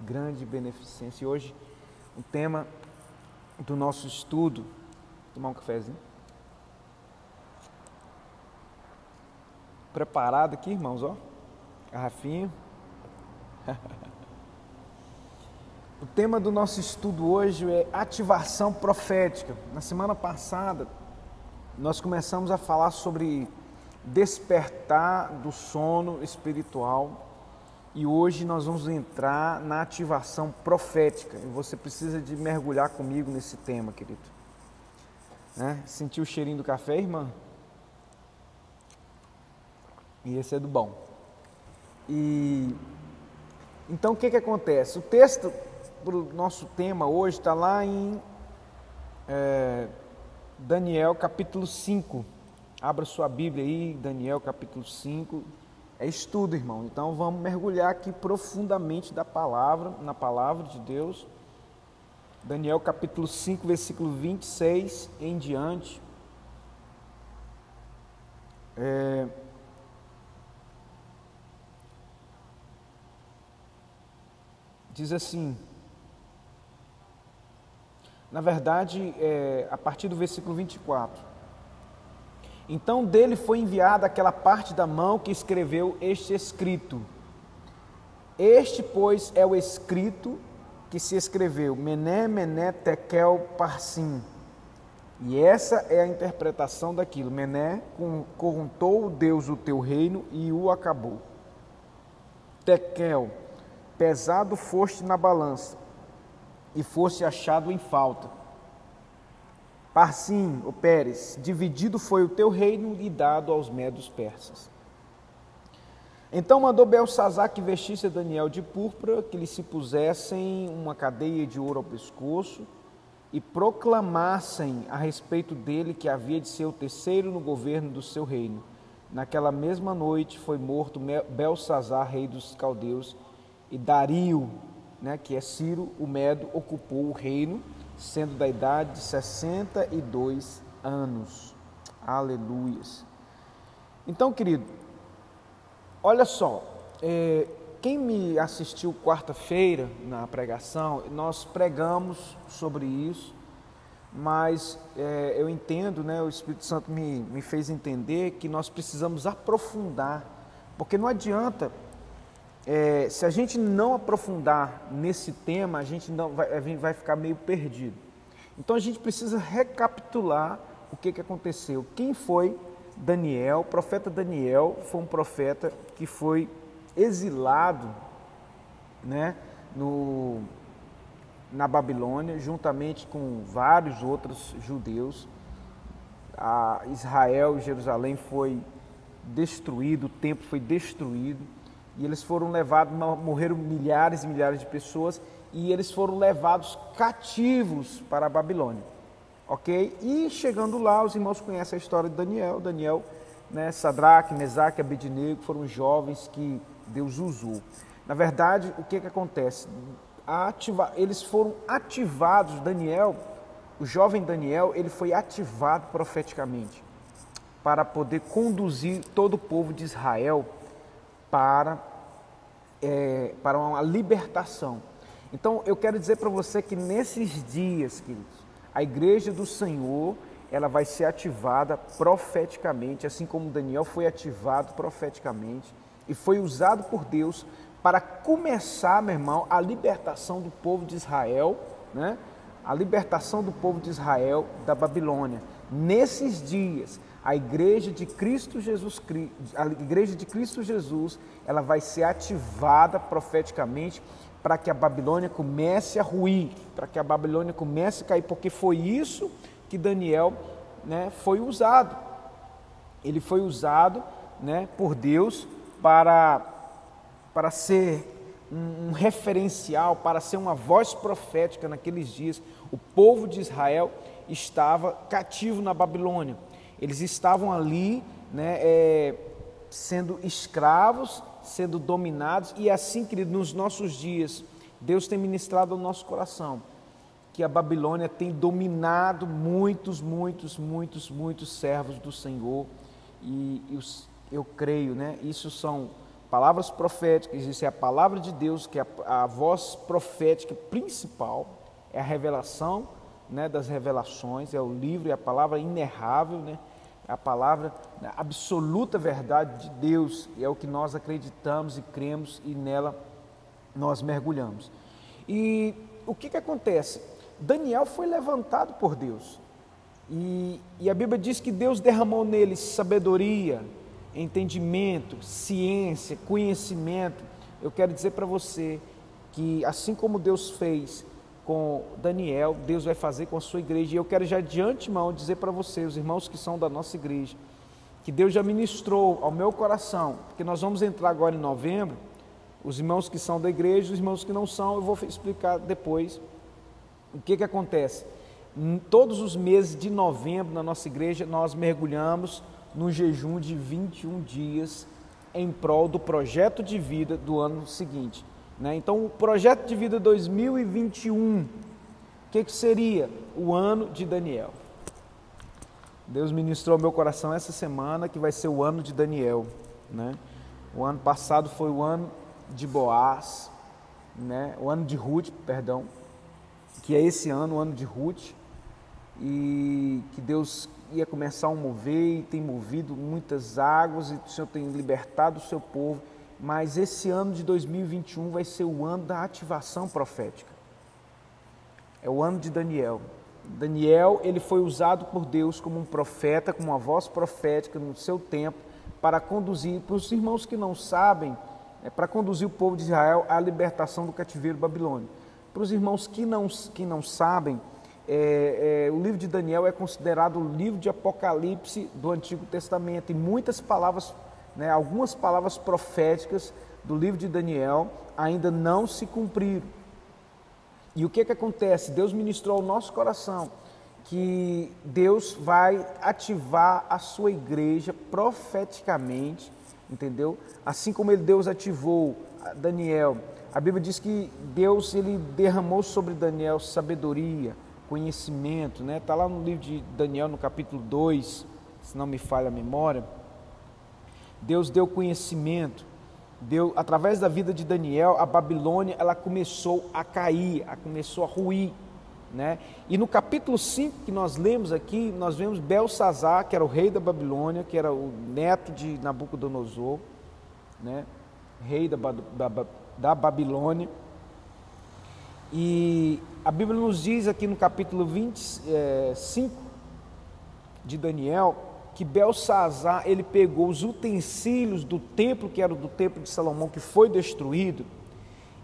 grande beneficência. E hoje, o tema do nosso estudo, tomar um cafezinho. Preparado aqui, irmãos, ó. Garrafinha. o tema do nosso estudo hoje é ativação profética. Na semana passada, nós começamos a falar sobre despertar do sono espiritual e hoje nós vamos entrar na ativação profética. E você precisa de mergulhar comigo nesse tema, querido. Né? Sentiu o cheirinho do café, irmã? E esse é do bom. E então o que, que acontece? O texto para o nosso tema hoje está lá em é, Daniel capítulo 5. Abra sua Bíblia aí, Daniel capítulo 5. É estudo, irmão. Então vamos mergulhar aqui profundamente da palavra, na palavra de Deus. Daniel capítulo 5, versículo 26 em diante. É... Diz assim, na verdade, é, a partir do versículo 24. Então dele foi enviada aquela parte da mão que escreveu este escrito. Este, pois, é o escrito que se escreveu: Mené, Mené, Tekel, Parsim. E essa é a interpretação daquilo. Mené corruntou Deus o teu reino e o acabou. Tekel, pesado foste na balança e foste achado em falta. Parsim, o Pérez, dividido foi o teu reino e dado aos medos persas. Então mandou Belsazar que vestisse Daniel de púrpura, que lhe se pusessem uma cadeia de ouro ao pescoço e proclamassem a respeito dele que havia de ser o terceiro no governo do seu reino. Naquela mesma noite foi morto Belsazar, rei dos caldeus, e Dario, né, que é Ciro, o Medo, ocupou o reino sendo da idade de 62 anos. Aleluias. Então, querido, olha só, é, quem me assistiu quarta-feira na pregação, nós pregamos sobre isso, mas é, eu entendo, né, o Espírito Santo me, me fez entender que nós precisamos aprofundar, porque não adianta é, se a gente não aprofundar nesse tema, a gente não vai, vai ficar meio perdido. Então a gente precisa recapitular o que, que aconteceu. Quem foi Daniel? O profeta Daniel foi um profeta que foi exilado né, no, na Babilônia, juntamente com vários outros judeus. A Israel e Jerusalém foi destruído, o templo foi destruído e eles foram levados, morreram milhares e milhares de pessoas e eles foram levados cativos para a Babilônia. Ok? E chegando lá, os irmãos conhecem a história de Daniel. Daniel, né, Sadraque, Mesaque Abednego foram jovens que Deus usou. Na verdade, o que, que acontece? Ativa, eles foram ativados, Daniel, o jovem Daniel, ele foi ativado profeticamente para poder conduzir todo o povo de Israel para é, para uma libertação. Então eu quero dizer para você que nesses dias, queridos, a igreja do Senhor ela vai ser ativada profeticamente, assim como Daniel foi ativado profeticamente e foi usado por Deus para começar, meu irmão, a libertação do povo de Israel, né? A libertação do povo de Israel da Babilônia. Nesses dias, a igreja de Cristo Jesus, a igreja de Cristo Jesus, ela vai ser ativada profeticamente para que a Babilônia comece a ruir, para que a Babilônia comece a cair, porque foi isso que Daniel né, foi usado. Ele foi usado né, por Deus para, para ser um, referencial, para ser uma voz profética naqueles dias. O povo de Israel estava cativo na Babilônia. Eles estavam ali né, é, sendo escravos, sendo dominados, e assim, querido, nos nossos dias, Deus tem ministrado ao nosso coração que a Babilônia tem dominado muitos, muitos, muitos, muitos servos do Senhor, e, e os, eu creio, né? Isso são palavras proféticas, existe a palavra de Deus, que é a, a voz profética principal, é a revelação né, das revelações, é o livro, é a palavra inerrável, né, é a palavra a absoluta verdade de Deus, é o que nós acreditamos e cremos e nela nós mergulhamos. E o que, que acontece? Daniel foi levantado por Deus. E, e a Bíblia diz que Deus derramou nele sabedoria, entendimento, ciência, conhecimento. Eu quero dizer para você que assim como Deus fez com Daniel, Deus vai fazer com a sua igreja. E eu quero já de antemão dizer para você, os irmãos que são da nossa igreja, que Deus já ministrou ao meu coração, porque nós vamos entrar agora em novembro, os irmãos que são da igreja, os irmãos que não são, eu vou explicar depois o que, que acontece. Todos os meses de novembro na nossa igreja nós mergulhamos no jejum de 21 dias em prol do projeto de vida do ano seguinte. Né? Então, o projeto de vida 2021, o que, que seria? O ano de Daniel. Deus ministrou ao meu coração essa semana que vai ser o ano de Daniel. Né? O ano passado foi o ano de Boaz, né? o ano de Ruth, perdão, que é esse ano, o ano de Ruth, e que Deus ia começar a mover e tem movido muitas águas e o Senhor tem libertado o seu povo, mas esse ano de 2021 vai ser o ano da ativação profética. É o ano de Daniel. Daniel, ele foi usado por Deus como um profeta, como uma voz profética no seu tempo para conduzir, para os irmãos que não sabem, é para conduzir o povo de Israel à libertação do cativeiro babilônico. Para os irmãos que não, que não sabem, é, é, o livro de Daniel é considerado o livro de Apocalipse do Antigo Testamento e muitas palavras, né, algumas palavras proféticas do livro de Daniel ainda não se cumpriram. E o que, que acontece? Deus ministrou ao nosso coração que Deus vai ativar a sua igreja profeticamente, entendeu? Assim como ele, Deus ativou Daniel. A Bíblia diz que Deus ele derramou sobre Daniel sabedoria, conhecimento, né? Está lá no livro de Daniel, no capítulo 2, se não me falha a memória. Deus deu conhecimento, deu através da vida de Daniel, a Babilônia ela começou a cair, ela começou a ruir, né? E no capítulo 5 que nós lemos aqui, nós vemos Belsazar, que era o rei da Babilônia, que era o neto de Nabucodonosor, né? Rei da, da, da Babilônia. E a Bíblia nos diz aqui no capítulo 25 é, de Daniel que Belsazar ele pegou os utensílios do templo que era do templo de Salomão que foi destruído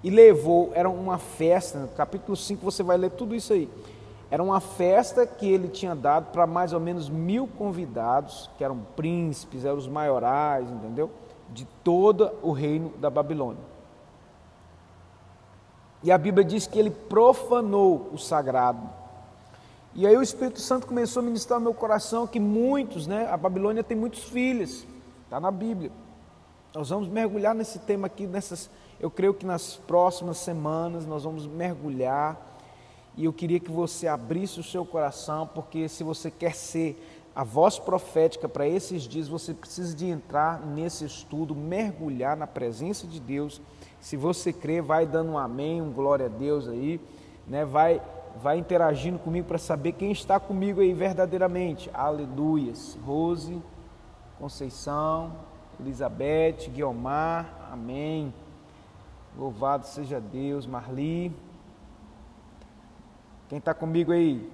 e levou, era uma festa, no capítulo 5 você vai ler tudo isso aí. Era uma festa que ele tinha dado para mais ou menos mil convidados, que eram príncipes, eram os maiorais, entendeu? De todo o reino da Babilônia. E a Bíblia diz que ele profanou o sagrado. E aí o Espírito Santo começou a ministrar no meu coração que muitos, né? A Babilônia tem muitos filhos, está na Bíblia. Nós vamos mergulhar nesse tema aqui, nessas. Eu creio que nas próximas semanas nós vamos mergulhar. E eu queria que você abrisse o seu coração, porque se você quer ser a voz profética para esses dias, você precisa de entrar nesse estudo, mergulhar na presença de Deus se você crê, vai dando um amém, um glória a Deus aí, né? Vai vai interagindo comigo para saber quem está comigo aí verdadeiramente. Aleluias. Rose, Conceição, Elizabeth, Guiomar, amém. Louvado seja Deus, Marli. Quem está comigo aí?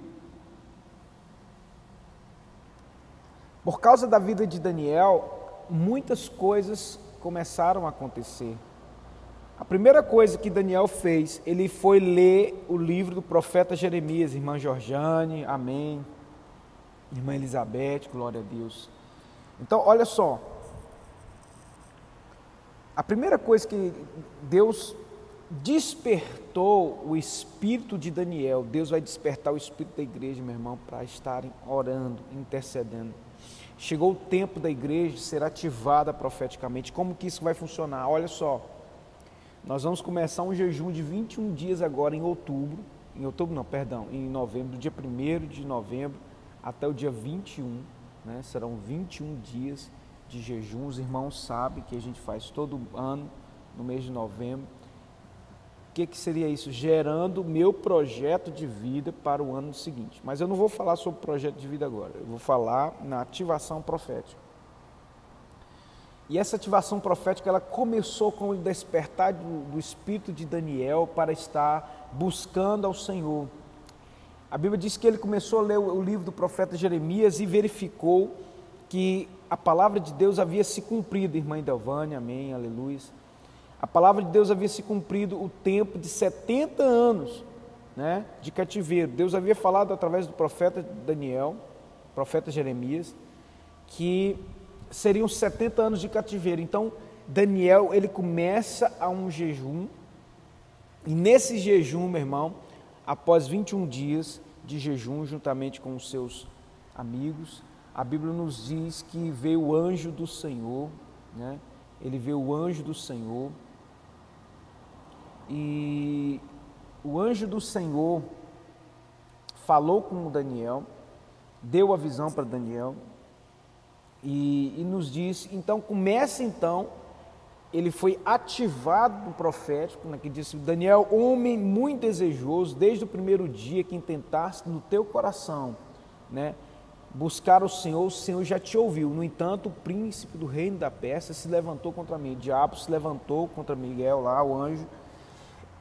Por causa da vida de Daniel, muitas coisas começaram a acontecer. A primeira coisa que Daniel fez, ele foi ler o livro do profeta Jeremias, irmã Georgiane, amém. Irmã Elizabeth, glória a Deus. Então, olha só. A primeira coisa que Deus despertou o espírito de Daniel, Deus vai despertar o espírito da igreja, meu irmão, para estarem orando, intercedendo. Chegou o tempo da igreja ser ativada profeticamente. Como que isso vai funcionar? Olha só. Nós vamos começar um jejum de 21 dias agora em outubro, em outubro não, perdão, em novembro, dia 1 de novembro até o dia 21, né? serão 21 dias de jejum. Os irmãos sabem que a gente faz todo ano, no mês de novembro. O que, que seria isso? Gerando meu projeto de vida para o ano seguinte. Mas eu não vou falar sobre projeto de vida agora, eu vou falar na ativação profética. E essa ativação profética ela começou com o despertar do, do espírito de Daniel para estar buscando ao Senhor. A Bíblia diz que ele começou a ler o, o livro do profeta Jeremias e verificou que a palavra de Deus havia se cumprido, irmã Delvânia, amém, aleluia. A palavra de Deus havia se cumprido o tempo de 70 anos né, de cativeiro. Deus havia falado através do profeta Daniel, profeta Jeremias, que seriam 70 anos de cativeiro. Então, Daniel, ele começa a um jejum, e nesse jejum, meu irmão, após 21 dias de jejum, juntamente com os seus amigos, a Bíblia nos diz que veio o anjo do Senhor, né? Ele veio o anjo do Senhor, e o anjo do Senhor falou com Daniel, deu a visão para Daniel, e, e nos diz, então começa então, ele foi ativado no profético, né, que disse, Daniel, homem muito desejoso, desde o primeiro dia que intentaste no teu coração, né, buscar o Senhor, o Senhor já te ouviu. No entanto, o príncipe do reino da Pérsia se levantou contra mim, o diabo se levantou contra Miguel lá, o anjo,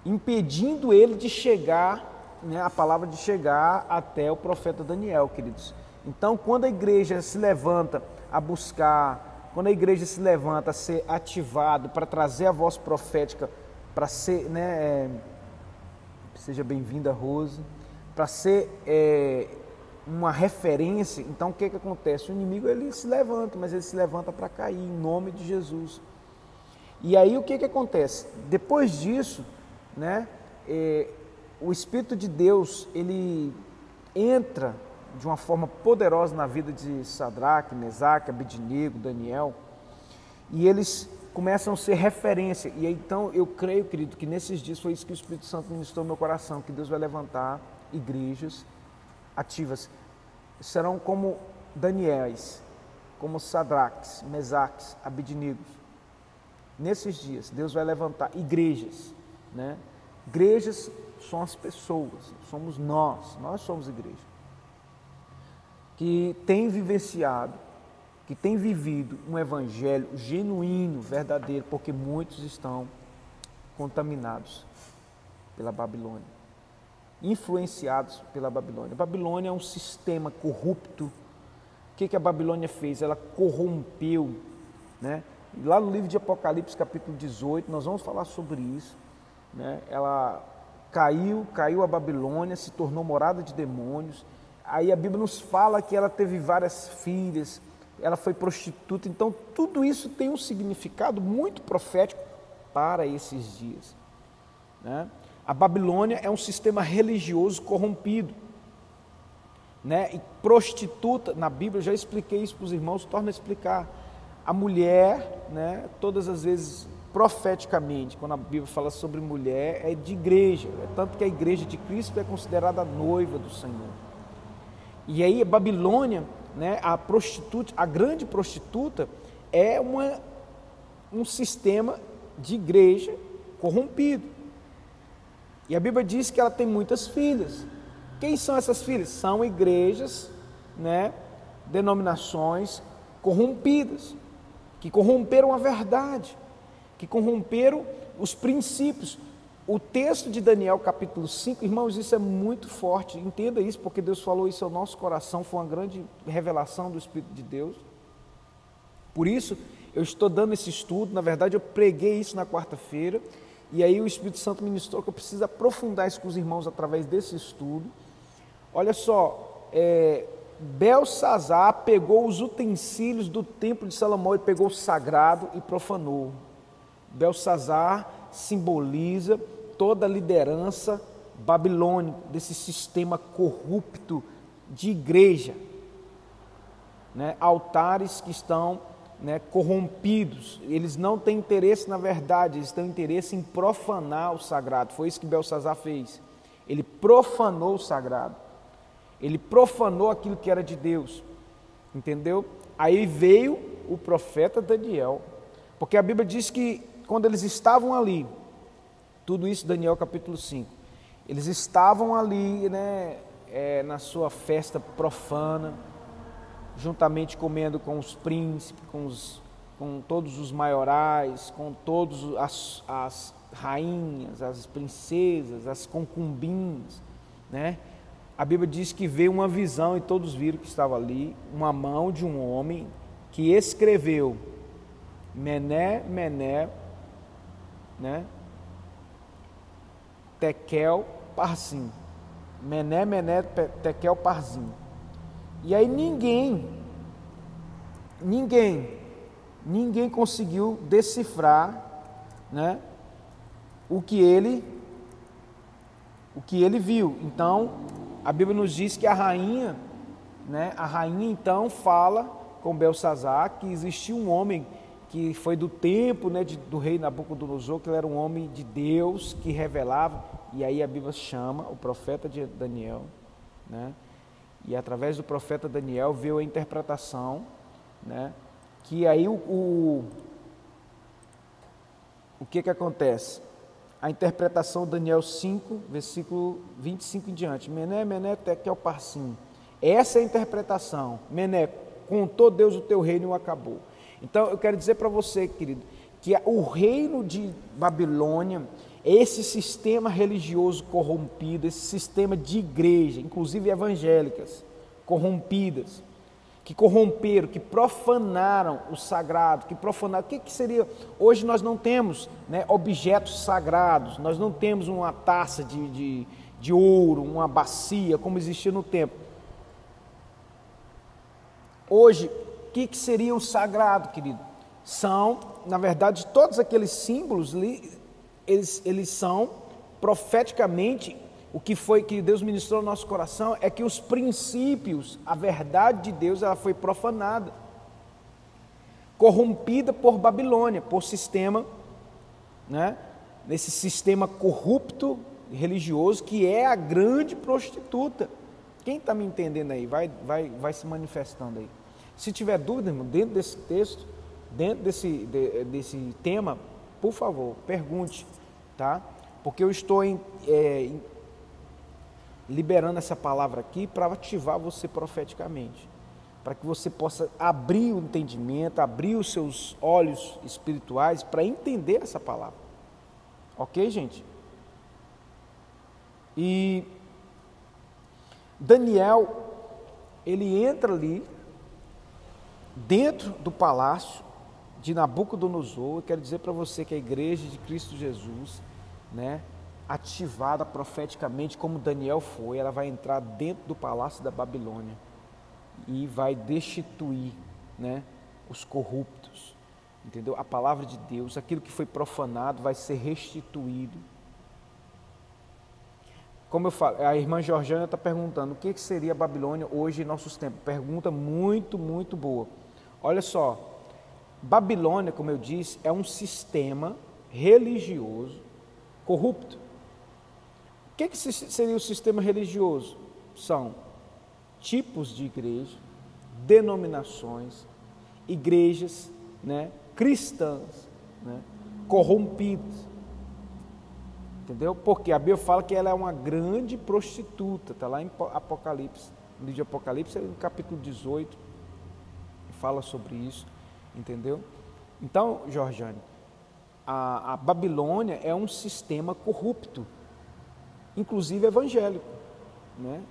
impedindo ele de chegar, né, a palavra de chegar até o profeta Daniel, queridos. Então, quando a igreja se levanta a buscar, quando a igreja se levanta a ser ativado para trazer a voz profética, para ser, né, é, seja bem-vinda, Rose, para ser é, uma referência, então o que, que acontece? O inimigo ele se levanta, mas ele se levanta para cair em nome de Jesus. E aí o que, que acontece? Depois disso, né, é, o Espírito de Deus ele entra de uma forma poderosa na vida de Sadraque, Mesaque, Abednego, Daniel, e eles começam a ser referência. E então eu creio, querido, que nesses dias foi isso que o Espírito Santo ministrou no meu coração, que Deus vai levantar igrejas ativas. Serão como Daniéis, como Sadraques, Mesaques, Abednegos. Nesses dias, Deus vai levantar igrejas, né? Igrejas são as pessoas, somos nós, nós somos igreja que tem vivenciado, que tem vivido um evangelho genuíno, verdadeiro, porque muitos estão contaminados pela Babilônia, influenciados pela Babilônia. A Babilônia é um sistema corrupto. O que, que a Babilônia fez? Ela corrompeu, né? Lá no livro de Apocalipse, capítulo 18, nós vamos falar sobre isso. Né? Ela caiu, caiu a Babilônia, se tornou morada de demônios, Aí a Bíblia nos fala que ela teve várias filhas, ela foi prostituta, então tudo isso tem um significado muito profético para esses dias. Né? A Babilônia é um sistema religioso corrompido. Né? E prostituta, na Bíblia, já expliquei isso para os irmãos, torna a explicar. A mulher, né, todas as vezes profeticamente, quando a Bíblia fala sobre mulher, é de igreja, é tanto que a igreja de Cristo é considerada a noiva do Senhor. E aí Babilônia, né, a prostituta, a grande prostituta é uma, um sistema de igreja corrompido. E a Bíblia diz que ela tem muitas filhas. Quem são essas filhas? São igrejas, né, denominações corrompidas, que corromperam a verdade, que corromperam os princípios. O texto de Daniel, capítulo 5, irmãos, isso é muito forte. Entenda isso, porque Deus falou isso ao nosso coração, foi uma grande revelação do Espírito de Deus. Por isso, eu estou dando esse estudo. Na verdade, eu preguei isso na quarta-feira, e aí o Espírito Santo ministrou que eu preciso aprofundar isso com os irmãos através desse estudo. Olha só, é, Belsazar pegou os utensílios do templo de Salomão e pegou o sagrado e profanou. Belsazar simboliza toda a liderança babilônica, desse sistema corrupto de igreja. Né? Altares que estão né, corrompidos, eles não têm interesse na verdade, eles têm interesse em profanar o sagrado. Foi isso que Belsazar fez. Ele profanou o sagrado, ele profanou aquilo que era de Deus, entendeu? Aí veio o profeta Daniel, porque a Bíblia diz que quando eles estavam ali, tudo isso Daniel capítulo 5, eles estavam ali né, é, na sua festa profana, juntamente comendo com os príncipes, com, os, com todos os maiorais, com todas as, as rainhas, as princesas, as concubinas, né? A Bíblia diz que veio uma visão e todos viram que estava ali uma mão de um homem que escreveu Mené, Mené, né? Tekel, Parsim. Mené, Mené, Tekel, Parsim. E aí ninguém, ninguém, ninguém conseguiu decifrar, né? O que ele, o que ele viu. Então, a Bíblia nos diz que a rainha, né? A rainha então fala com Belsazar que existia um homem que foi do tempo né, de, do rei Nabucodonosor, que ele era um homem de Deus que revelava, e aí a Bíblia chama o profeta de Daniel, né, e através do profeta Daniel veio a interpretação, né, que aí o, o, o que que acontece? A interpretação Daniel 5, versículo 25 em diante, Mené, Mené, Tekel, Parsim, essa é a interpretação, Mené, contou Deus o teu reino e acabou. Então eu quero dizer para você, querido, que o reino de Babilônia, esse sistema religioso corrompido, esse sistema de igreja, inclusive evangélicas, corrompidas, que corromperam, que profanaram o sagrado, que profanaram. O que, que seria? Hoje nós não temos né, objetos sagrados, nós não temos uma taça de, de, de ouro, uma bacia, como existia no tempo. Hoje, que, que seria o sagrado, querido? São, na verdade, todos aqueles símbolos, eles, eles são profeticamente o que foi que Deus ministrou no nosso coração é que os princípios, a verdade de Deus, ela foi profanada, corrompida por Babilônia, por sistema, né? Nesse sistema corrupto religioso que é a grande prostituta. Quem está me entendendo aí? Vai, vai, vai se manifestando aí. Se tiver dúvida, irmão, dentro desse texto, dentro desse, de, desse tema, por favor, pergunte, tá? Porque eu estou em, é, em, liberando essa palavra aqui para ativar você profeticamente, para que você possa abrir o entendimento, abrir os seus olhos espirituais para entender essa palavra. Ok, gente? E Daniel, ele entra ali dentro do palácio de Nabucodonosor, eu quero dizer para você que a igreja de Cristo Jesus, né, ativada profeticamente como Daniel foi, ela vai entrar dentro do palácio da Babilônia e vai destituir, né, os corruptos. Entendeu? A palavra de Deus, aquilo que foi profanado vai ser restituído. Como eu falo, a irmã Georgiana está perguntando o que seria a Babilônia hoje em nossos tempos. Pergunta muito, muito boa. Olha só, Babilônia, como eu disse, é um sistema religioso corrupto. O que, que seria o sistema religioso? São tipos de igreja, denominações, igrejas né, cristãs, né, corrompidas. Entendeu? Porque a Bíblia fala que ela é uma grande prostituta, está lá em Apocalipse, no livro de Apocalipse, no capítulo 18, fala sobre isso, entendeu? Então, Jorjane, a, a Babilônia é um sistema corrupto, inclusive evangélico, né?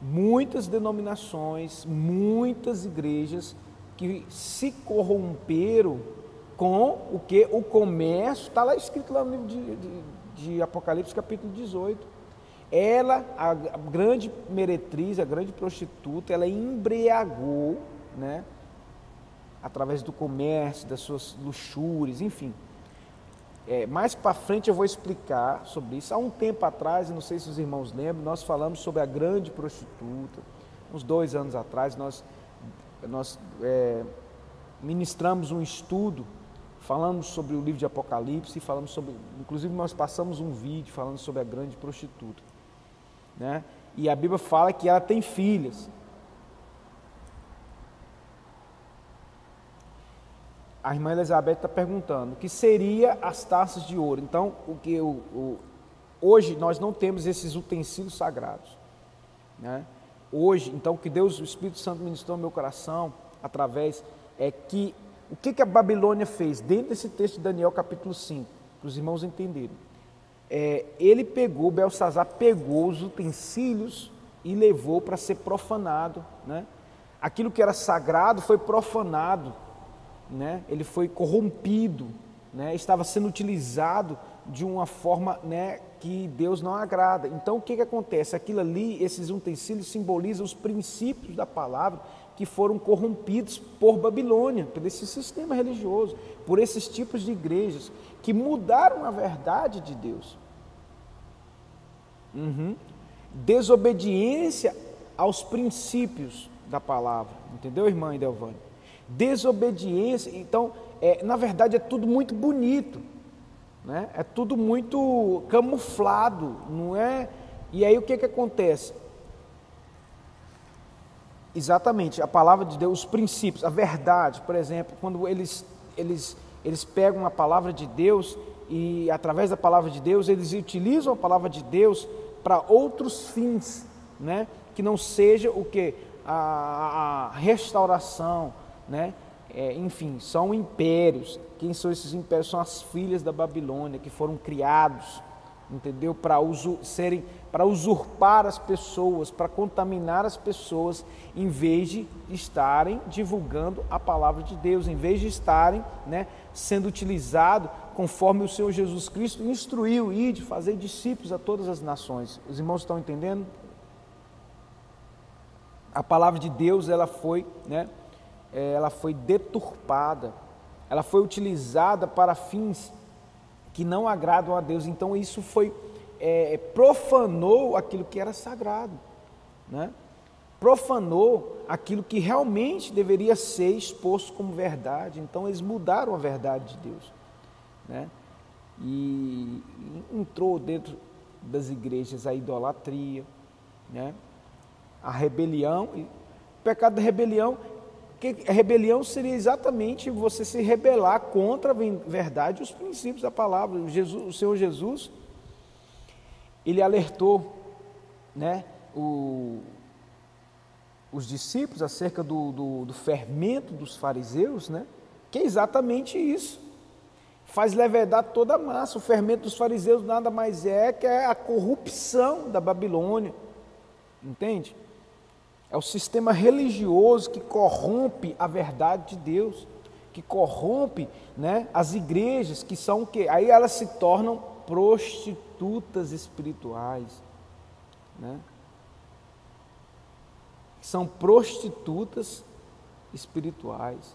Muitas denominações, muitas igrejas que se corromperam com o que o comércio, está lá escrito lá no livro de, de, de Apocalipse, capítulo 18. Ela, a grande meretriz, a grande prostituta, ela embriagou, né? Através do comércio, das suas luxúrias, enfim. É, mais para frente eu vou explicar sobre isso. Há um tempo atrás, não sei se os irmãos lembram, nós falamos sobre a grande prostituta. Uns dois anos atrás, nós, nós é, ministramos um estudo, falamos sobre o livro de Apocalipse, falamos sobre, inclusive nós passamos um vídeo falando sobre a grande prostituta. Né? E a Bíblia fala que ela tem filhas. A irmã Elizabeth está perguntando, que seria as taças de ouro? Então, o que o, o, hoje nós não temos esses utensílios sagrados. Né? Hoje, então, que Deus, o Espírito Santo ministrou meu coração, através, é que o que, que a Babilônia fez dentro desse texto de Daniel capítulo 5, para os irmãos entenderem. É, ele pegou, Belsazar pegou os utensílios e levou para ser profanado. Né? Aquilo que era sagrado foi profanado, né? ele foi corrompido, né? estava sendo utilizado de uma forma né, que Deus não agrada. Então o que, que acontece? Aquilo ali, esses utensílios simbolizam os princípios da palavra que foram corrompidos por Babilônia, por esse sistema religioso, por esses tipos de igrejas que mudaram a verdade de Deus. Uhum. Desobediência aos princípios da palavra, entendeu, irmã Idelvane? Desobediência, então, é, na verdade é tudo muito bonito, né? é tudo muito camuflado, não é? E aí o que, que acontece? Exatamente, a palavra de Deus, os princípios, a verdade, por exemplo, quando eles, eles, eles pegam a palavra de Deus e através da palavra de Deus, eles utilizam a palavra de Deus para outros fins, né? que não seja o que? A, a restauração, né? É, enfim, são impérios. Quem são esses impérios? São as filhas da Babilônia que foram criados entendeu? Para serem, para usurpar as pessoas, para contaminar as pessoas, em vez de estarem divulgando a palavra de Deus, em vez de estarem, né, sendo utilizado conforme o Senhor Jesus Cristo instruiu e de fazer discípulos a todas as nações. Os irmãos estão entendendo? A palavra de Deus, ela foi, né, ela foi deturpada, ela foi utilizada para fins que não agradam a Deus. Então isso foi é, profanou aquilo que era sagrado, né? profanou aquilo que realmente deveria ser exposto como verdade. Então eles mudaram a verdade de Deus, né? E entrou dentro das igrejas a idolatria, né? A rebelião, o pecado da rebelião porque rebelião seria exatamente você se rebelar contra a verdade e os princípios da palavra. Jesus, o Senhor Jesus, ele alertou né, o, os discípulos acerca do, do, do, fermento dos fariseus, né, que é exatamente isso. Faz levedar toda a massa. O fermento dos fariseus nada mais é que é a corrupção da Babilônia. Entende? É o sistema religioso que corrompe a verdade de Deus, que corrompe né, as igrejas, que são o quê? Aí elas se tornam prostitutas espirituais. Né? São prostitutas espirituais.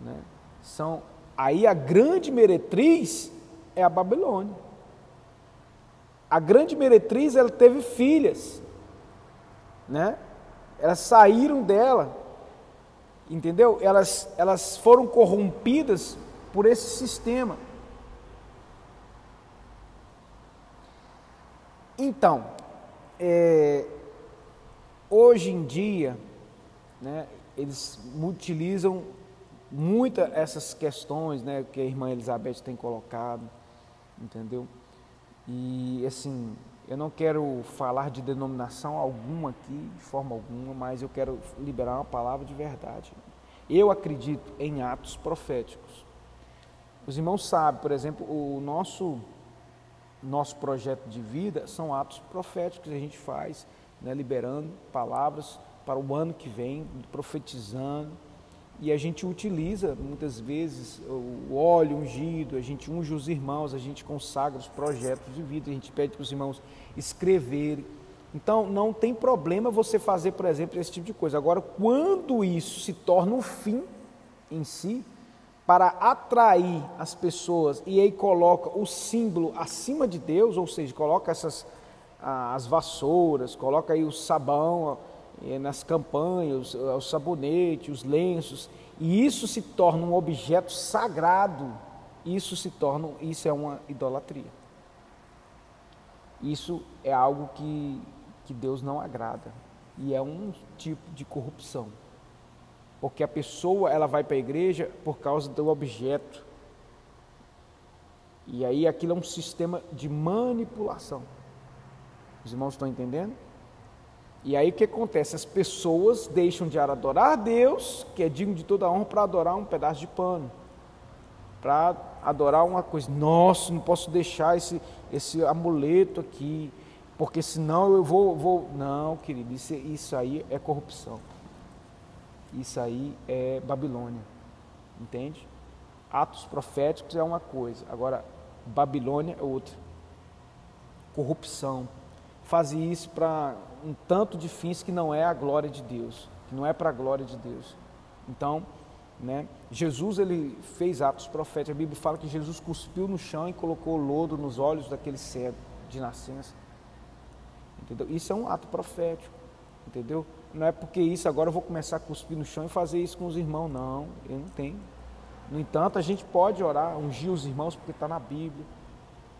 Né? São, aí a grande meretriz é a Babilônia. A grande meretriz ela teve filhas, né? Elas saíram dela, entendeu? Elas, elas foram corrompidas por esse sistema. Então, é, hoje em dia, né, eles utilizam muito essas questões né, que a irmã Elizabeth tem colocado, entendeu? E assim, eu não quero falar de denominação alguma aqui, de forma alguma, mas eu quero liberar uma palavra de verdade. Eu acredito em atos proféticos. Os irmãos sabem, por exemplo, o nosso nosso projeto de vida são atos proféticos que a gente faz, né, liberando palavras para o ano que vem, profetizando, e a gente utiliza muitas vezes o óleo ungido, a gente unge os irmãos, a gente consagra os projetos de vida, a gente pede para os irmãos escreverem. Então não tem problema você fazer, por exemplo, esse tipo de coisa. Agora, quando isso se torna um fim em si, para atrair as pessoas e aí coloca o símbolo acima de Deus, ou seja, coloca essas as vassouras, coloca aí o sabão, nas campanhas, o sabonete, os lenços, e isso se torna um objeto sagrado, isso se torna, isso é uma idolatria. Isso é algo que, que Deus não agrada e é um tipo de corrupção. Porque a pessoa ela vai para a igreja por causa do objeto. E aí aquilo é um sistema de manipulação. Os irmãos estão entendendo? E aí o que acontece? As pessoas deixam de adorar a Deus, que é digno de toda honra, para adorar um pedaço de pano. Para adorar uma coisa. Nossa, não posso deixar esse, esse amuleto aqui, porque senão eu vou. vou... Não, querido, isso, isso aí é corrupção. Isso aí é Babilônia. Entende? Atos proféticos é uma coisa, agora Babilônia é outra. Corrupção. Fazem isso para um tanto de fins que não é a glória de Deus, que não é para a glória de Deus. Então, né, Jesus ele fez atos proféticos. A Bíblia fala que Jesus cuspiu no chão e colocou lodo nos olhos daquele cego de nascença. Entendeu? Isso é um ato profético, entendeu? Não é porque isso agora eu vou começar a cuspir no chão e fazer isso com os irmãos, não. Eu não tenho. No entanto, a gente pode orar, ungir os irmãos porque está na Bíblia.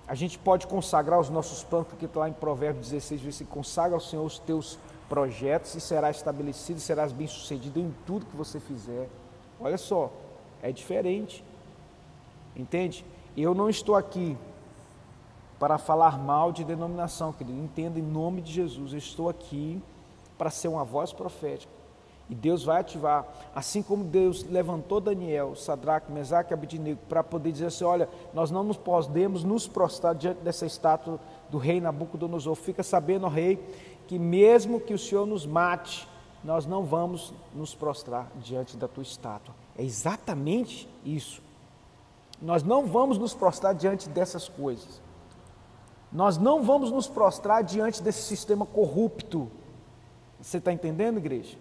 A gente pode consagrar os nossos planos, porque está lá em Provérbios 16, diz assim, consagra ao Senhor os teus projetos e serás estabelecido, serás bem sucedido em tudo que você fizer. Olha só, é diferente. Entende? Eu não estou aqui para falar mal de denominação, querido. Entenda em nome de Jesus. Eu estou aqui para ser uma voz profética. E Deus vai ativar, assim como Deus levantou Daniel, Sadraque, Mesaque e Abednego para poder dizer assim, olha, nós não nos podemos nos prostrar diante dessa estátua do rei Nabucodonosor. Fica sabendo, rei, que mesmo que o Senhor nos mate, nós não vamos nos prostrar diante da tua estátua. É exatamente isso. Nós não vamos nos prostrar diante dessas coisas. Nós não vamos nos prostrar diante desse sistema corrupto. Você está entendendo, igreja?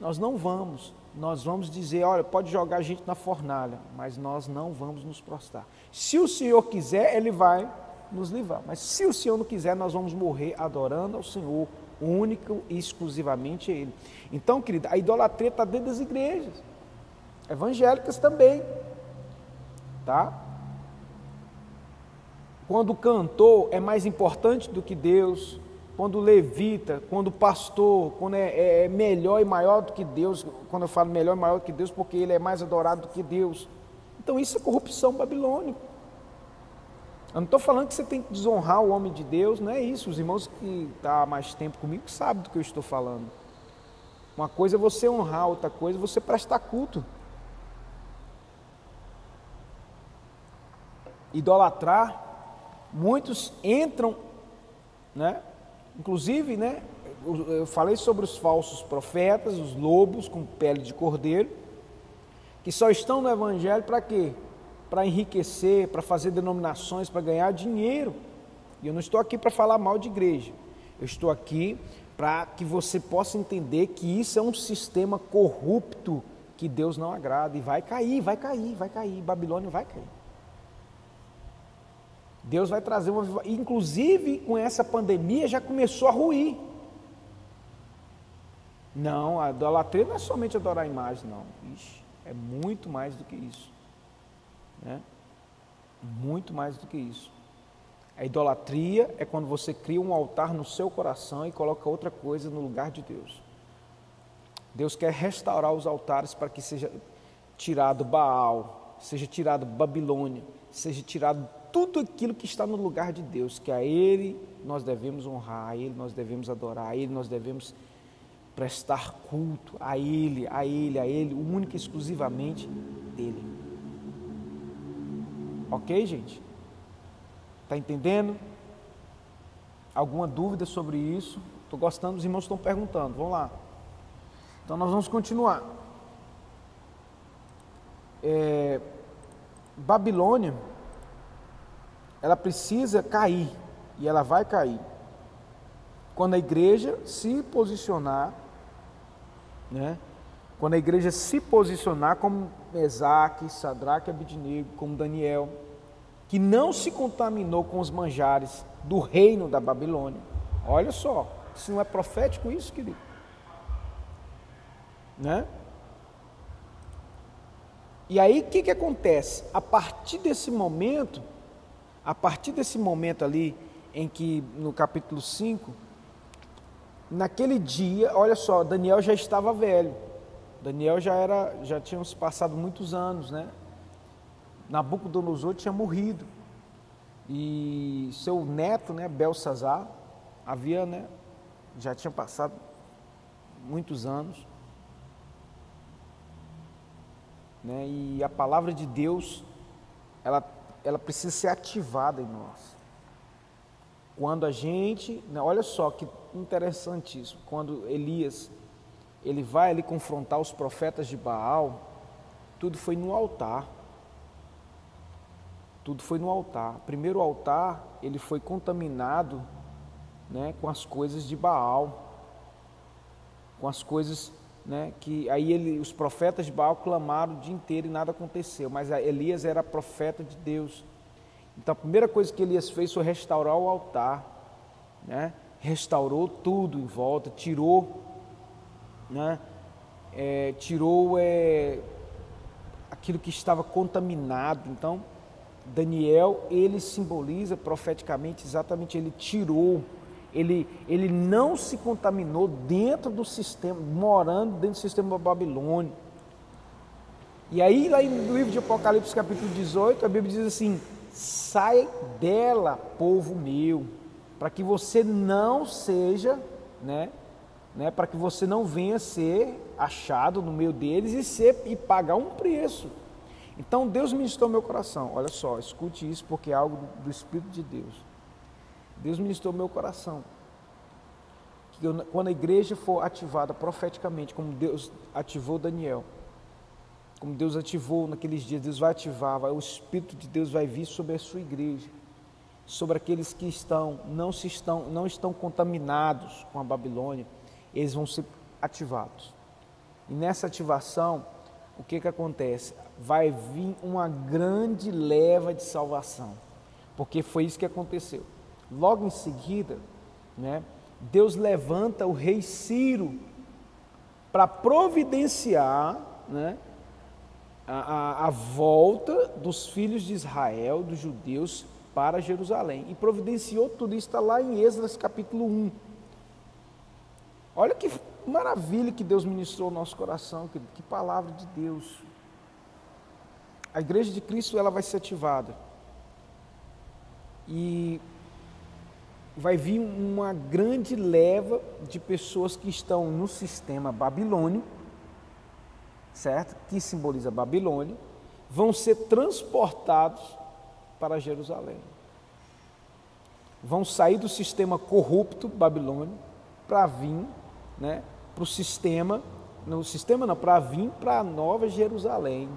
Nós não vamos. Nós vamos dizer, olha, pode jogar a gente na fornalha, mas nós não vamos nos prostrar. Se o Senhor quiser, Ele vai nos livrar. Mas se o Senhor não quiser, nós vamos morrer adorando ao Senhor, único e exclusivamente Ele. Então, querida, a idolatria está dentro das igrejas, evangélicas também, tá? Quando o cantor é mais importante do que Deus, quando levita, quando pastor, quando é, é, é, melhor e maior do que Deus, quando eu falo melhor e maior do que Deus, porque ele é mais adorado do que Deus. Então isso é corrupção babilônica. Eu não estou falando que você tem que desonrar o homem de Deus, não é isso. Os irmãos que estão tá há mais tempo comigo sabem do que eu estou falando. Uma coisa é você honrar, outra coisa é você prestar culto. Idolatrar, muitos entram né, Inclusive, né, eu falei sobre os falsos profetas, os lobos com pele de cordeiro, que só estão no Evangelho para quê? Para enriquecer, para fazer denominações, para ganhar dinheiro. E eu não estou aqui para falar mal de igreja. Eu estou aqui para que você possa entender que isso é um sistema corrupto que Deus não agrada e vai cair, vai cair, vai cair. Babilônia vai cair. Deus vai trazer uma. Inclusive, com essa pandemia já começou a ruir. Não, a idolatria não é somente adorar a imagem, não. Ixi, é muito mais do que isso. Né? Muito mais do que isso. A idolatria é quando você cria um altar no seu coração e coloca outra coisa no lugar de Deus. Deus quer restaurar os altares para que seja tirado Baal, seja tirado Babilônia, seja tirado tudo aquilo que está no lugar de Deus, que a Ele nós devemos honrar, a Ele nós devemos adorar, a Ele nós devemos prestar culto, a Ele, a Ele, a Ele, única e exclusivamente dele. Ok, gente? Está entendendo? Alguma dúvida sobre isso? Estou gostando, os irmãos estão perguntando. Vamos lá. Então nós vamos continuar. É, Babilônia ela precisa cair e ela vai cair. Quando a igreja se posicionar, né? Quando a igreja se posicionar como Mesaque, Sadraque, Abidnego, como Daniel, que não se contaminou com os manjares do reino da Babilônia. Olha só, se não é profético isso, querido. Né? E aí o que, que acontece? A partir desse momento, a partir desse momento ali, em que no capítulo 5, naquele dia, olha só, Daniel já estava velho. Daniel já era, já tinham se passado muitos anos, né? Nabucodonosor tinha morrido e seu neto, né, Belsazar, havia, né, já tinha passado muitos anos, né? E a palavra de Deus, ela, ela precisa ser ativada em nós. Quando a gente, né, olha só que interessantíssimo, quando Elias ele vai ali confrontar os profetas de Baal, tudo foi no altar. Tudo foi no altar. Primeiro o altar, ele foi contaminado né, com as coisas de Baal, com as coisas né, que aí ele, os profetas de Baal clamaram o dia inteiro e nada aconteceu, mas Elias era profeta de Deus. Então a primeira coisa que Elias fez foi restaurar o altar, né, restaurou tudo em volta, tirou né? É, tirou é, aquilo que estava contaminado. Então, Daniel, ele simboliza profeticamente exatamente, ele tirou, ele, ele não se contaminou dentro do sistema, morando dentro do sistema babilônico. E aí, lá no livro de Apocalipse, capítulo 18, a Bíblia diz assim: sai dela, povo meu, para que você não seja, né, né, para que você não venha ser achado no meio deles e ser e pagar um preço. Então Deus ministrou meu coração. Olha só, escute isso porque é algo do, do Espírito de Deus. Deus ministrou meu coração. Que eu, quando a igreja for ativada profeticamente, como Deus ativou Daniel, como Deus ativou naqueles dias, Deus vai ativar, vai, o Espírito de Deus vai vir sobre a sua igreja, sobre aqueles que estão não se estão não estão contaminados com a Babilônia eles vão ser ativados. E nessa ativação, o que, que acontece? Vai vir uma grande leva de salvação, porque foi isso que aconteceu. Logo em seguida, né, Deus levanta o rei Ciro para providenciar né, a, a, a volta dos filhos de Israel, dos judeus, para Jerusalém. E providenciou tudo isso, está lá em Êxodo capítulo 1. Olha que maravilha que Deus ministrou no nosso coração, que, que palavra de Deus. A igreja de Cristo ela vai ser ativada. E vai vir uma grande leva de pessoas que estão no sistema babilônio, certo? Que simboliza Babilônia, vão ser transportados para Jerusalém. Vão sair do sistema corrupto babilônio para vir né, para o sistema, no sistema não, para vir para a Nova Jerusalém.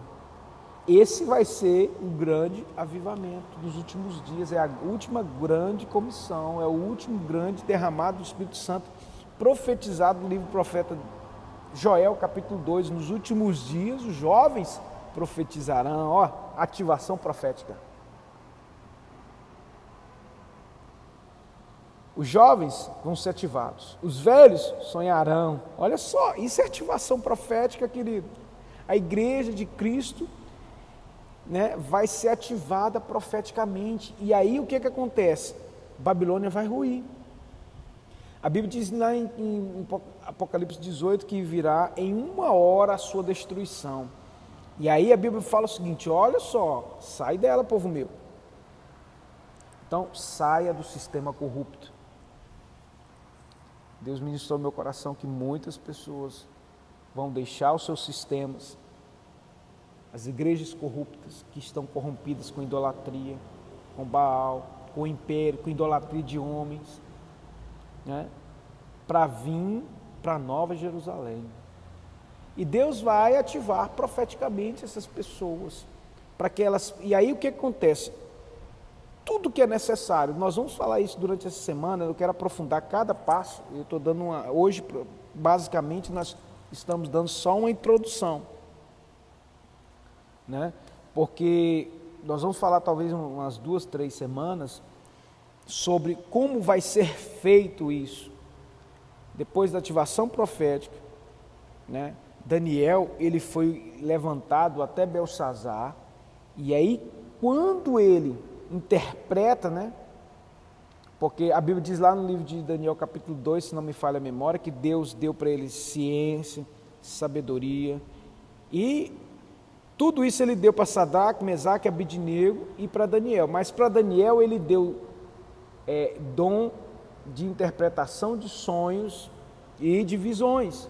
Esse vai ser o grande avivamento dos últimos dias, é a última grande comissão, é o último grande derramado do Espírito Santo profetizado no livro profeta Joel, capítulo 2. Nos últimos dias, os jovens profetizarão, ó, ativação profética. Os jovens vão ser ativados, os velhos sonharão. Olha só, isso é ativação profética, querido. A igreja de Cristo né, vai ser ativada profeticamente. E aí o que, que acontece? Babilônia vai ruir. A Bíblia diz lá em, em Apocalipse 18 que virá em uma hora a sua destruição. E aí a Bíblia fala o seguinte: olha só, sai dela, povo meu. Então, saia do sistema corrupto. Deus ministrou meu coração que muitas pessoas vão deixar os seus sistemas, as igrejas corruptas que estão corrompidas com idolatria, com Baal, com império, com idolatria de homens, né? para vir para Nova Jerusalém. E Deus vai ativar profeticamente essas pessoas para que elas. E aí o que acontece? tudo que é necessário. Nós vamos falar isso durante essa semana, eu quero aprofundar cada passo. Eu estou dando uma. Hoje, basicamente, nós estamos dando só uma introdução. Né? Porque nós vamos falar talvez umas duas, três semanas sobre como vai ser feito isso. Depois da ativação profética, né? Daniel, ele foi levantado até Belsazar, e aí quando ele interpreta, né? Porque a Bíblia diz lá no livro de Daniel, capítulo 2, se não me falha a memória, que Deus deu para ele ciência, sabedoria. E tudo isso ele deu para Sadak, Mesaque, Abidinego e para Daniel. Mas para Daniel ele deu é, dom de interpretação de sonhos e de visões.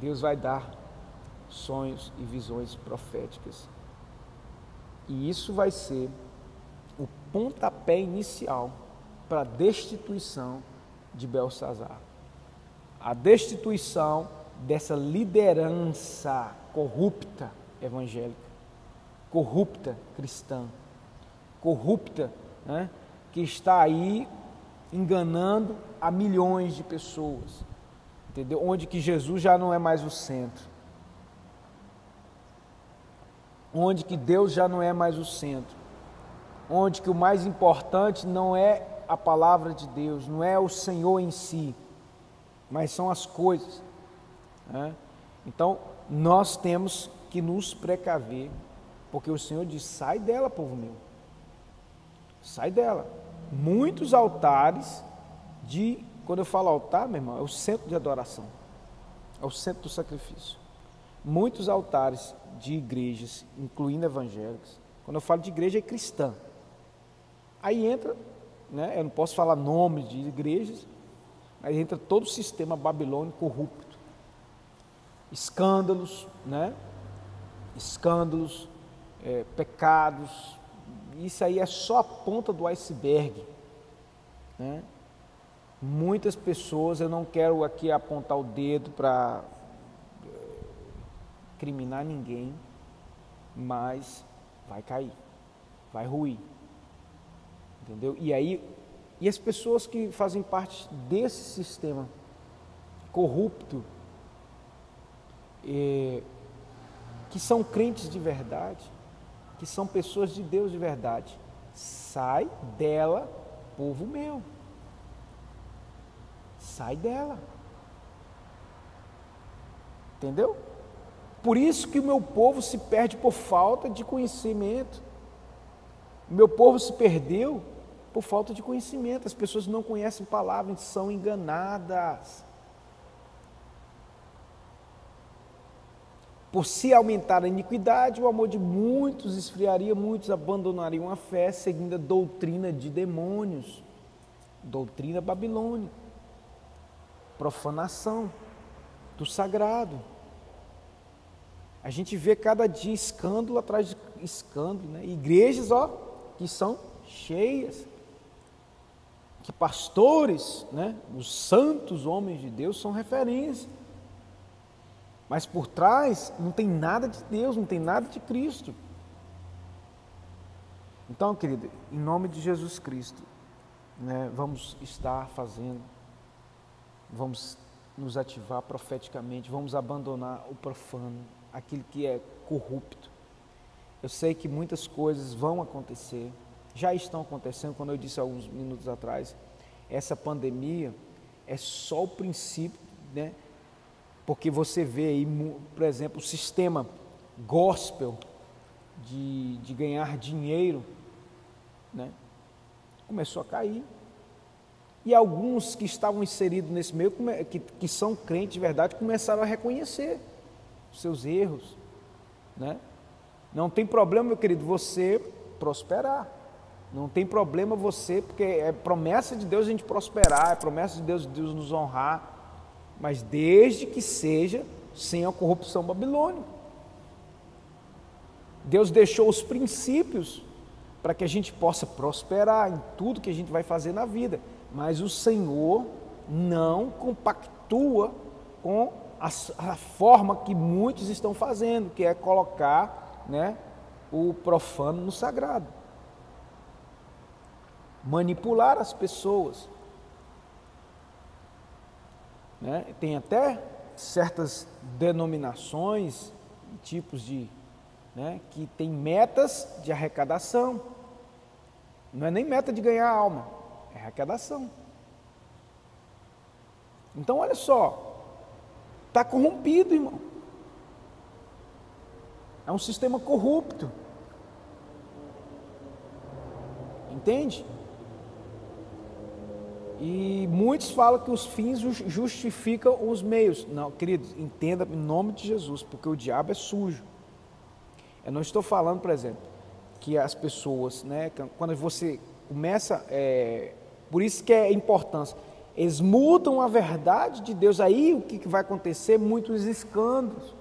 Deus vai dar sonhos e visões proféticas. E isso vai ser o pontapé inicial para a destituição de Belsazar. A destituição dessa liderança corrupta evangélica, corrupta cristã, corrupta, né, que está aí enganando a milhões de pessoas, entendeu? Onde que Jesus já não é mais o centro, onde que Deus já não é mais o centro, onde que o mais importante não é a palavra de Deus, não é o Senhor em si, mas são as coisas. Né? Então, nós temos que nos precaver, porque o Senhor diz: sai dela, povo meu, sai dela. Muitos altares de, quando eu falo altar, meu irmão, é o centro de adoração, é o centro do sacrifício. Muitos altares de igrejas, incluindo evangélicas, quando eu falo de igreja é cristã, aí entra, né, eu não posso falar nome de igrejas, Aí entra todo o sistema babilônico corrupto. Escândalos, né? Escândalos, é, pecados. Isso aí é só a ponta do iceberg. Né? Muitas pessoas, eu não quero aqui apontar o dedo para é, criminar ninguém, mas vai cair, vai ruir. Entendeu? E aí e as pessoas que fazem parte desse sistema corrupto, é, que são crentes de verdade, que são pessoas de Deus de verdade, sai dela, povo meu. Sai dela. Entendeu? Por isso que o meu povo se perde por falta de conhecimento. O meu povo se perdeu por falta de conhecimento. As pessoas não conhecem palavras, são enganadas. Por se aumentar a iniquidade, o amor de muitos esfriaria, muitos abandonariam a fé, seguindo a doutrina de demônios, doutrina babilônica, profanação do sagrado. A gente vê cada dia escândalo atrás de escândalo, né? igrejas ó, que são cheias que pastores, né, os santos homens de Deus são referência. Mas por trás não tem nada de Deus, não tem nada de Cristo. Então, querido, em nome de Jesus Cristo, né, vamos estar fazendo, vamos nos ativar profeticamente, vamos abandonar o profano, aquilo que é corrupto. Eu sei que muitas coisas vão acontecer, já estão acontecendo, quando eu disse alguns minutos atrás, essa pandemia é só o princípio, né? Porque você vê aí, por exemplo, o sistema gospel de, de ganhar dinheiro, né? Começou a cair. E alguns que estavam inseridos nesse meio, que, que são crentes de verdade, começaram a reconhecer os seus erros. Né? Não tem problema, meu querido, você prosperar. Não tem problema você, porque é promessa de Deus a gente prosperar, é promessa de Deus, Deus nos honrar, mas desde que seja sem a corrupção babilônica. Deus deixou os princípios para que a gente possa prosperar em tudo que a gente vai fazer na vida, mas o Senhor não compactua com a, a forma que muitos estão fazendo, que é colocar né, o profano no sagrado manipular as pessoas. Né? Tem até certas denominações, tipos de, né, que tem metas de arrecadação. Não é nem meta de ganhar alma, é arrecadação. Então, olha só, está corrompido, irmão. É um sistema corrupto. Entende? E muitos falam que os fins justificam os meios. Não, queridos, entenda em nome de Jesus, porque o diabo é sujo. Eu não estou falando, por exemplo, que as pessoas, né, quando você começa, é, por isso que é importância, eles mudam a verdade de Deus, aí o que vai acontecer? Muitos escândalos.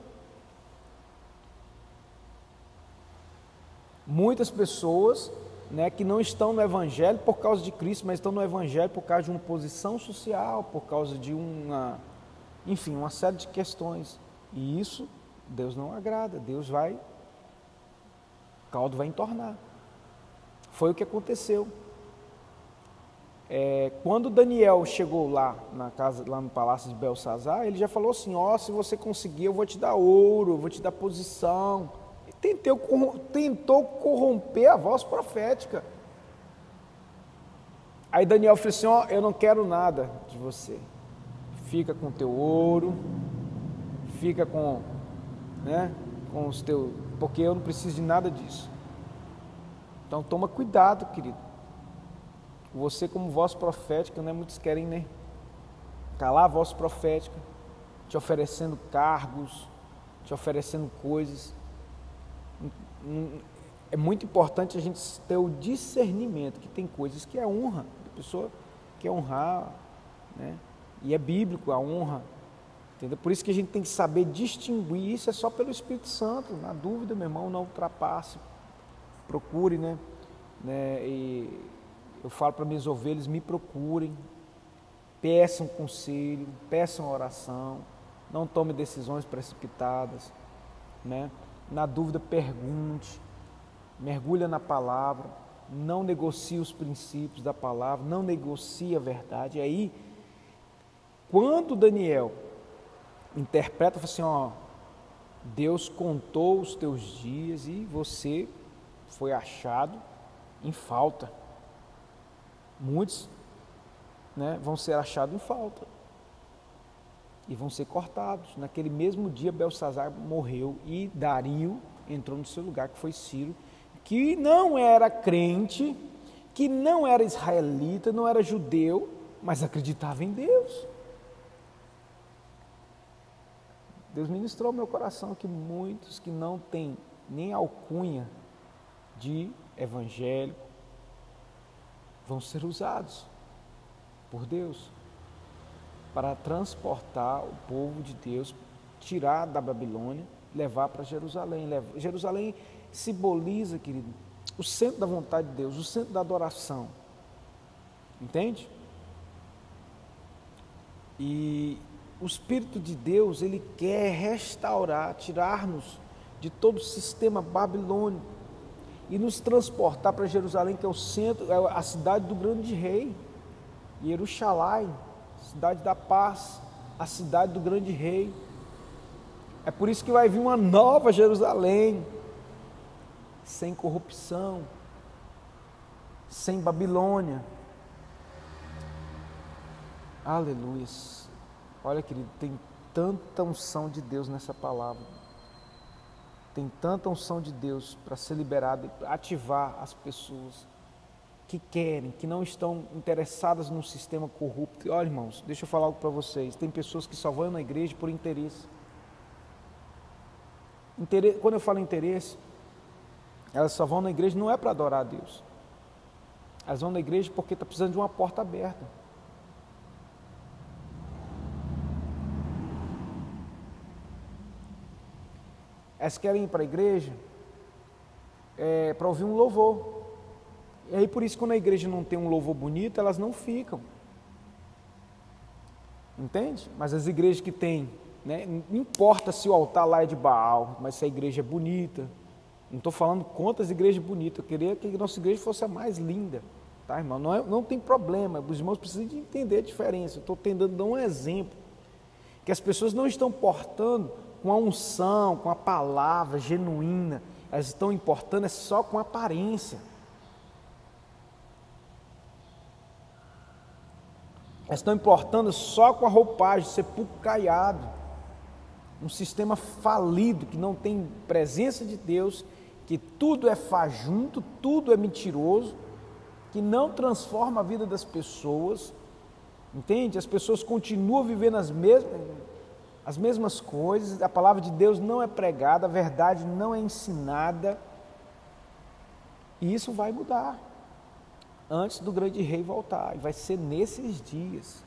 Muitas pessoas né, que não estão no Evangelho por causa de Cristo, mas estão no Evangelho por causa de uma posição social, por causa de uma, enfim, uma série de questões. E isso Deus não agrada, Deus vai, o caldo vai entornar. Foi o que aconteceu. É, quando Daniel chegou lá na casa, lá no palácio de Belsazar, ele já falou assim: ó, oh, se você conseguir, eu vou te dar ouro, eu vou te dar posição tentou, tentou corromper a voz profética. Aí Daniel falou assim: Ó, oh, eu não quero nada de você. Fica com teu ouro, fica com, né, com os teus, porque eu não preciso de nada disso. Então toma cuidado, querido. Você como voz profética, né, muitos querem, né, calar a voz profética, te oferecendo cargos, te oferecendo coisas é muito importante a gente ter o discernimento que tem coisas que é honra, a pessoa quer honrar, né? E é bíblico a honra, entendeu? Por isso que a gente tem que saber distinguir isso é só pelo Espírito Santo. Na dúvida, meu irmão, não ultrapasse, procure, né? né? E eu falo para minhas ovelhas, me procurem, peçam conselho, peçam oração, não tome decisões precipitadas, né? Na dúvida, pergunte, mergulha na palavra, não negocie os princípios da palavra, não negocie a verdade. E aí, quando Daniel interpreta, fala assim: ó, Deus contou os teus dias e você foi achado em falta. Muitos né, vão ser achados em falta e vão ser cortados. Naquele mesmo dia, Belsazar morreu e Dario entrou no seu lugar, que foi Ciro, que não era crente, que não era israelita, não era judeu, mas acreditava em Deus. Deus ministrou meu coração que muitos que não têm nem alcunha de evangélico vão ser usados por Deus para transportar o povo de Deus, tirar da Babilônia, levar para Jerusalém. Jerusalém simboliza, querido, o centro da vontade de Deus, o centro da adoração. Entende? E o Espírito de Deus, ele quer restaurar, tirar-nos de todo o sistema babilônico e nos transportar para Jerusalém, que é o centro, é a cidade do grande rei, Jerusalém cidade da paz, a cidade do grande rei. É por isso que vai vir uma nova Jerusalém, sem corrupção, sem Babilônia. Aleluia. Olha, querido, tem tanta unção de Deus nessa palavra. Tem tanta unção de Deus para ser liberada e ativar as pessoas que querem, que não estão interessadas num sistema corrupto. Olha, irmãos, deixa eu falar algo para vocês. Tem pessoas que só vão na igreja por interesse. interesse. Quando eu falo interesse, elas só vão na igreja não é para adorar a Deus. Elas vão na igreja porque está precisando de uma porta aberta. Elas querem ir para a igreja é, para ouvir um louvor. E aí por isso quando a igreja não tem um louvor bonito, elas não ficam. Entende? Mas as igrejas que têm, né, não importa se o altar lá é de Baal, mas se a igreja é bonita. Não estou falando contra as igrejas bonitas, eu queria que a nossa igreja fosse a mais linda. Tá, irmão? Não, é, não tem problema, os irmãos precisam de entender a diferença. Estou tentando dar um exemplo. Que as pessoas não estão portando com a unção, com a palavra genuína, elas estão importando é só com aparência. Elas estão importando só com a roupagem, sepulcro caiado. Um sistema falido, que não tem presença de Deus, que tudo é fajunto, tudo é mentiroso, que não transforma a vida das pessoas, Entende? As pessoas continuam vivendo as mesmas, as mesmas coisas, a palavra de Deus não é pregada, a verdade não é ensinada. E isso vai mudar antes do grande rei voltar, e vai ser nesses dias.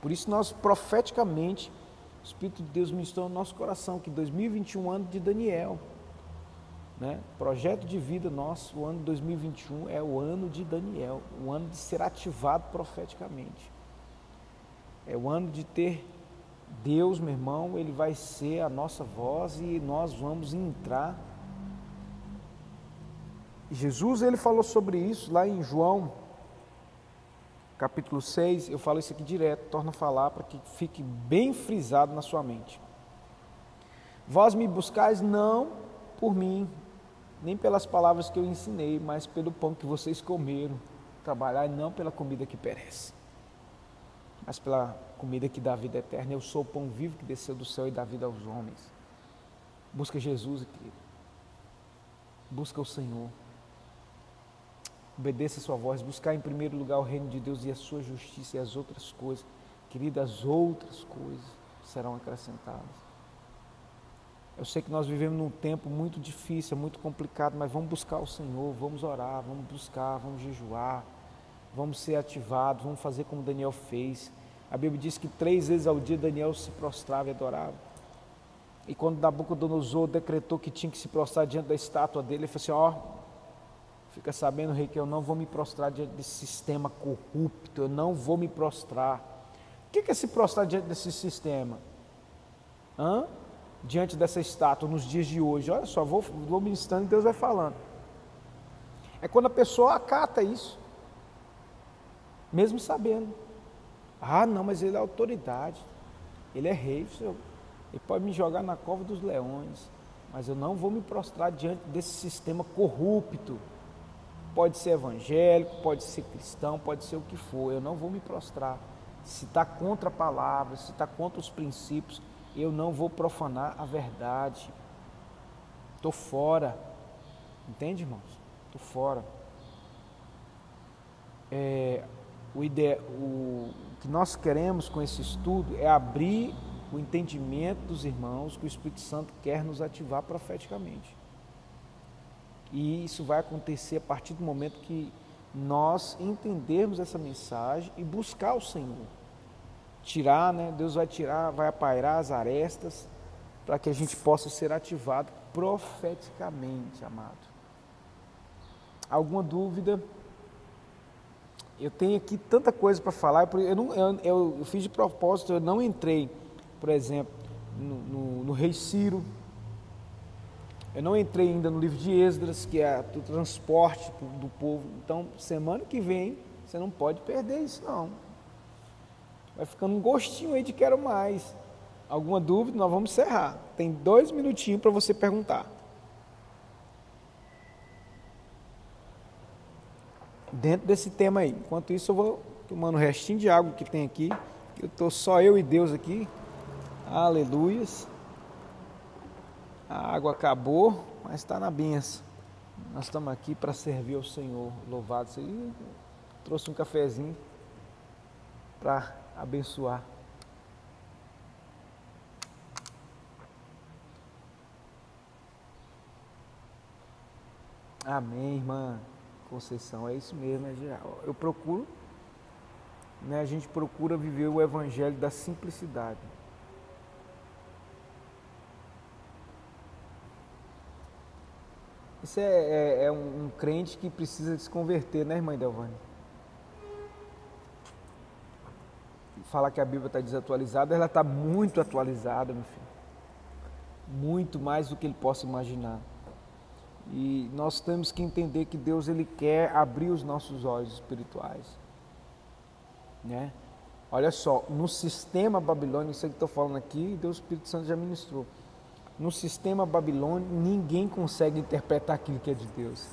Por isso nós profeticamente, o Espírito de Deus ministrou no nosso coração que 2021 é um ano de Daniel. Né? Projeto de vida nosso, o ano de 2021 é o ano de Daniel, o ano de ser ativado profeticamente. É o ano de ter Deus, meu irmão, ele vai ser a nossa voz e nós vamos entrar. Jesus ele falou sobre isso lá em João capítulo 6, eu falo isso aqui direto, torna a falar para que fique bem frisado na sua mente. Vós me buscais não por mim, nem pelas palavras que eu ensinei, mas pelo pão que vocês comeram. Trabalhar não pela comida que perece, mas pela comida que dá vida eterna. Eu sou o pão vivo que desceu do céu e dá vida aos homens. Busca Jesus, querido. Busca o Senhor. Obedeça a sua voz. Buscar em primeiro lugar o reino de Deus e a sua justiça e as outras coisas. Querida, as outras coisas serão acrescentadas. Eu sei que nós vivemos num tempo muito difícil, muito complicado, mas vamos buscar o Senhor, vamos orar, vamos buscar, vamos jejuar, vamos ser ativados, vamos fazer como Daniel fez. A Bíblia diz que três vezes ao dia Daniel se prostrava e adorava. E quando Nabucodonosor decretou que tinha que se prostrar diante da estátua dele, ele falou assim: Ó, fica sabendo, rei, que eu não vou me prostrar diante desse sistema corrupto, eu não vou me prostrar. O que é se prostrar diante desse sistema? Hã? diante dessa estátua nos dias de hoje. Olha só, vou, vou ministrando e Deus vai falando. É quando a pessoa acata isso, mesmo sabendo. Ah, não, mas ele é autoridade, ele é rei, ele pode me jogar na cova dos leões, mas eu não vou me prostrar diante desse sistema corrupto. Pode ser evangélico, pode ser cristão, pode ser o que for, eu não vou me prostrar. Se está contra a palavra, se está contra os princípios, eu não vou profanar a verdade. Estou fora. Entende, irmãos? Estou fora. É, o, ide... o que nós queremos com esse estudo é abrir o entendimento dos irmãos que o Espírito Santo quer nos ativar profeticamente. E isso vai acontecer a partir do momento que nós entendermos essa mensagem e buscar o Senhor tirar, né? Deus vai tirar, vai apairar as arestas para que a gente possa ser ativado profeticamente, amado. Alguma dúvida? Eu tenho aqui tanta coisa para falar, eu, não, eu, eu, fiz de propósito, eu não entrei, por exemplo, no, no, no Rei Ciro, eu não entrei ainda no livro de Esdras, que é o transporte do povo. Então, semana que vem, você não pode perder isso, não. Vai ficando um gostinho aí de quero mais. Alguma dúvida? Nós vamos encerrar. Tem dois minutinhos para você perguntar. Dentro desse tema aí. Enquanto isso, eu vou tomando o restinho de água que tem aqui. Eu estou só eu e Deus aqui. Aleluias. A água acabou, mas está na benção. Nós estamos aqui para servir ao Senhor. Louvado seja. Trouxe um cafezinho para abençoar. Amém, irmã Conceição. É isso mesmo, é Eu procuro, né, a gente procura viver o evangelho da simplicidade. Isso é, é, é um, um, crente que precisa se converter, né, irmã Delvane? falar que a Bíblia está desatualizada, ela está muito atualizada, meu filho. Muito mais do que ele possa imaginar. E nós temos que entender que Deus ele quer abrir os nossos olhos espirituais. Né? Olha só, no sistema babilônico, isso que estou falando aqui, Deus Espírito Santo já ministrou. No sistema babilônico, ninguém consegue interpretar aquilo que é de Deus.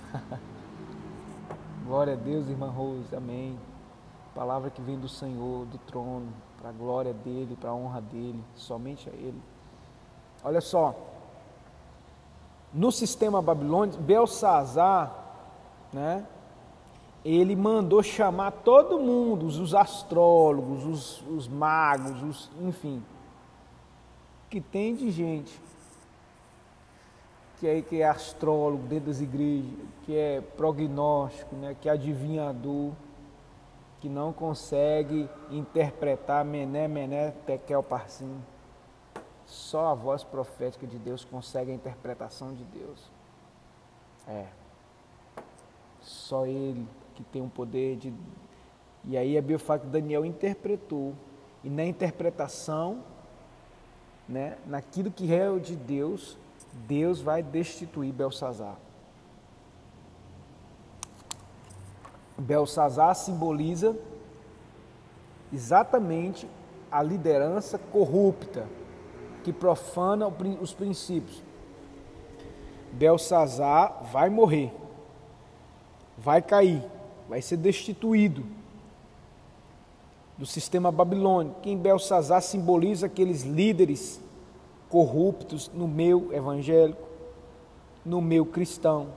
Glória a Deus, irmã Rose, amém palavra que vem do Senhor, do trono, para a glória dele, para a honra dele, somente a ele. Olha só, no sistema babilônico, Belsazar, né, ele mandou chamar todo mundo, os astrólogos, os, os magos, os, enfim, que tem de gente que é, que é astrólogo dentro das igrejas, que é prognóstico, né, que é adivinhador, que não consegue interpretar mené, mené, tekel, parsim. Só a voz profética de Deus consegue a interpretação de Deus. É. Só Ele que tem o poder de. E aí a Bíblia fala que Daniel interpretou. E na interpretação, né, naquilo que é de Deus, Deus vai destituir Belsazar. Belsazar simboliza exatamente a liderança corrupta que profana os princípios. Belsazar vai morrer, vai cair, vai ser destituído do sistema babilônico. Quem Belsazar simboliza aqueles líderes corruptos no meio evangélico, no meio cristão,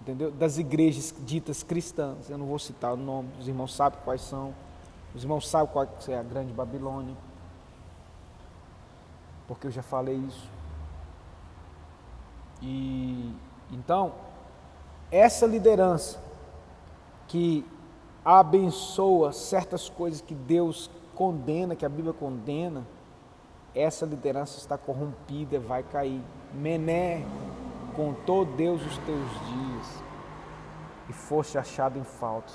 entendeu? Das igrejas ditas cristãs. Eu não vou citar o nome, os irmãos sabem quais são. Os irmãos sabem qual é a grande Babilônia. Porque eu já falei isso. E então, essa liderança que abençoa certas coisas que Deus condena, que a Bíblia condena, essa liderança está corrompida, vai cair. Mené contou Deus os teus dias e foste achado em falta.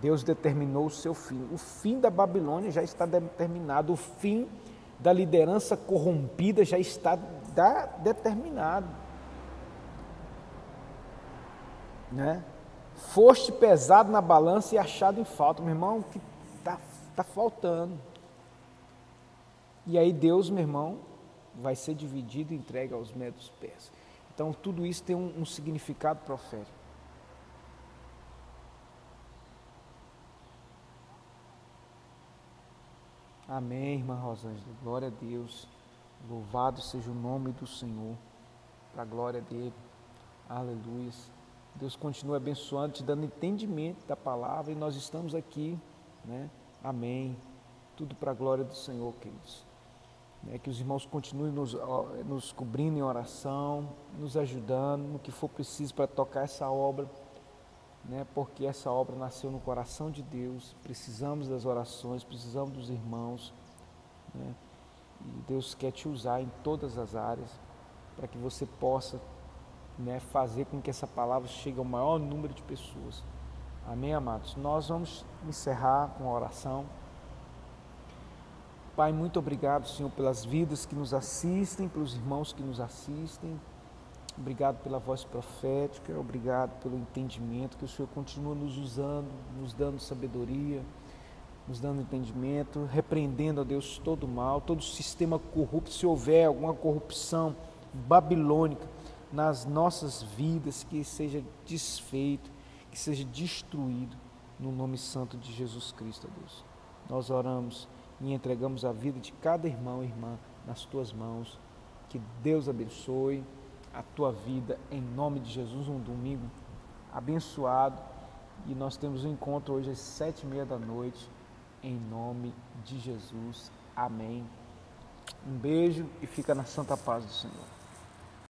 Deus determinou o seu fim. O fim da Babilônia já está determinado, o fim da liderança corrompida já está determinado. Né? Foste pesado na balança e achado em falta. Meu irmão, que está tá faltando. E aí Deus, meu irmão, vai ser dividido e entregue aos medos pés. Então tudo isso tem um, um significado profético. Amém, irmã Rosângela. Glória a Deus. Louvado seja o nome do Senhor. Para a glória dele. Aleluia. Deus continua abençoando, te dando entendimento da palavra e nós estamos aqui, né? Amém. Tudo para a glória do Senhor, queridos. Né, que os irmãos continuem nos, nos cobrindo em oração, nos ajudando no que for preciso para tocar essa obra, né, porque essa obra nasceu no coração de Deus. Precisamos das orações, precisamos dos irmãos. Né, e Deus quer te usar em todas as áreas para que você possa né, fazer com que essa palavra chegue ao maior número de pessoas. Amém, amados? Nós vamos encerrar com a oração. Pai, muito obrigado, Senhor, pelas vidas que nos assistem, pelos irmãos que nos assistem. Obrigado pela voz profética, obrigado pelo entendimento que o Senhor continua nos usando, nos dando sabedoria, nos dando entendimento, repreendendo, a Deus, todo mal, todo sistema corrupto, se houver alguma corrupção babilônica nas nossas vidas, que seja desfeito, que seja destruído, no nome santo de Jesus Cristo, Deus. Nós oramos e entregamos a vida de cada irmão e irmã nas tuas mãos. Que Deus abençoe a tua vida em nome de Jesus. Um domingo abençoado e nós temos um encontro hoje às sete e meia da noite em nome de Jesus. Amém. Um beijo e fica na santa paz do Senhor.